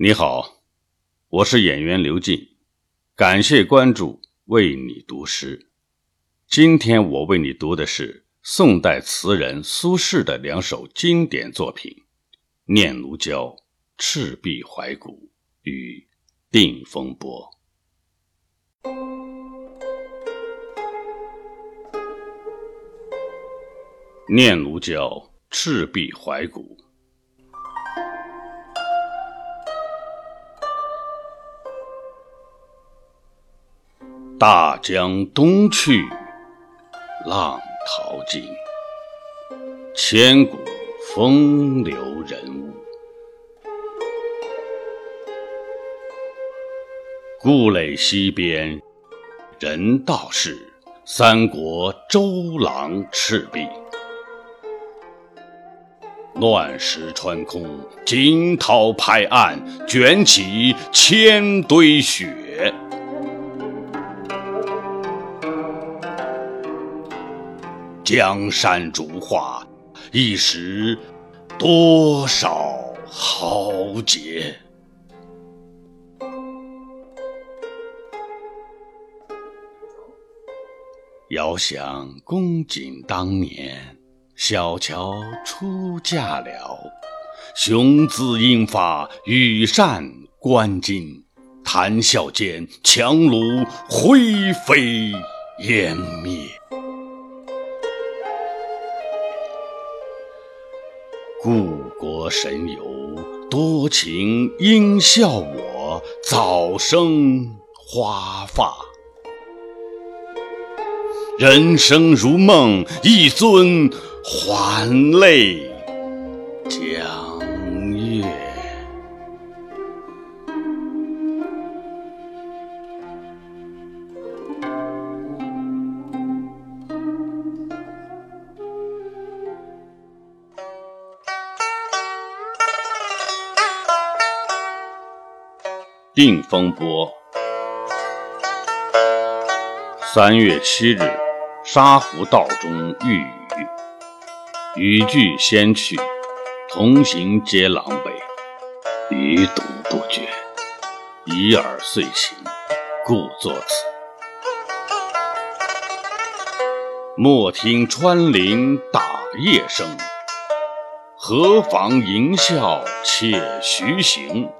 你好，我是演员刘进，感谢关注，为你读诗。今天我为你读的是宋代词人苏轼的两首经典作品《念奴娇·赤壁怀古》与《定风波》。《念奴娇·赤壁怀古》大江东去，浪淘尽，千古风流人物。故垒西边，人道是三国周郎赤壁。乱石穿空，惊涛拍岸，卷起千堆雪。江山如画，一时多少豪杰。遥想公瑾当年，小乔出嫁了，雄姿英发，羽扇纶巾，谈笑间，樯橹灰飞烟灭。故国神游，多情应笑我，早生花发。人生如梦，一尊还酹江月。定风波。三月七日，沙湖道中遇雨，雨具先去，同行皆狼狈，余独不觉，已而遂行，故作此。莫听穿林打叶声，何妨吟啸且徐行。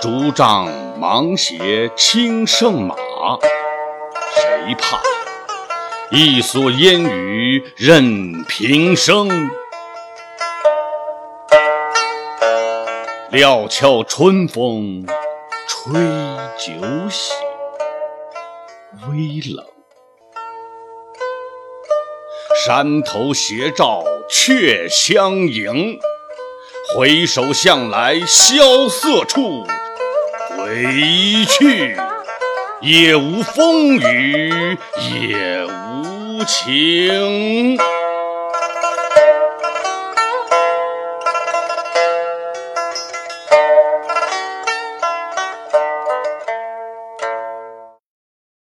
竹杖芒鞋轻胜马，谁怕？一蓑烟雨任平生。料峭春风吹酒醒，微冷。山头斜照却相迎，回首向来萧瑟处。回去，也无风雨也无晴。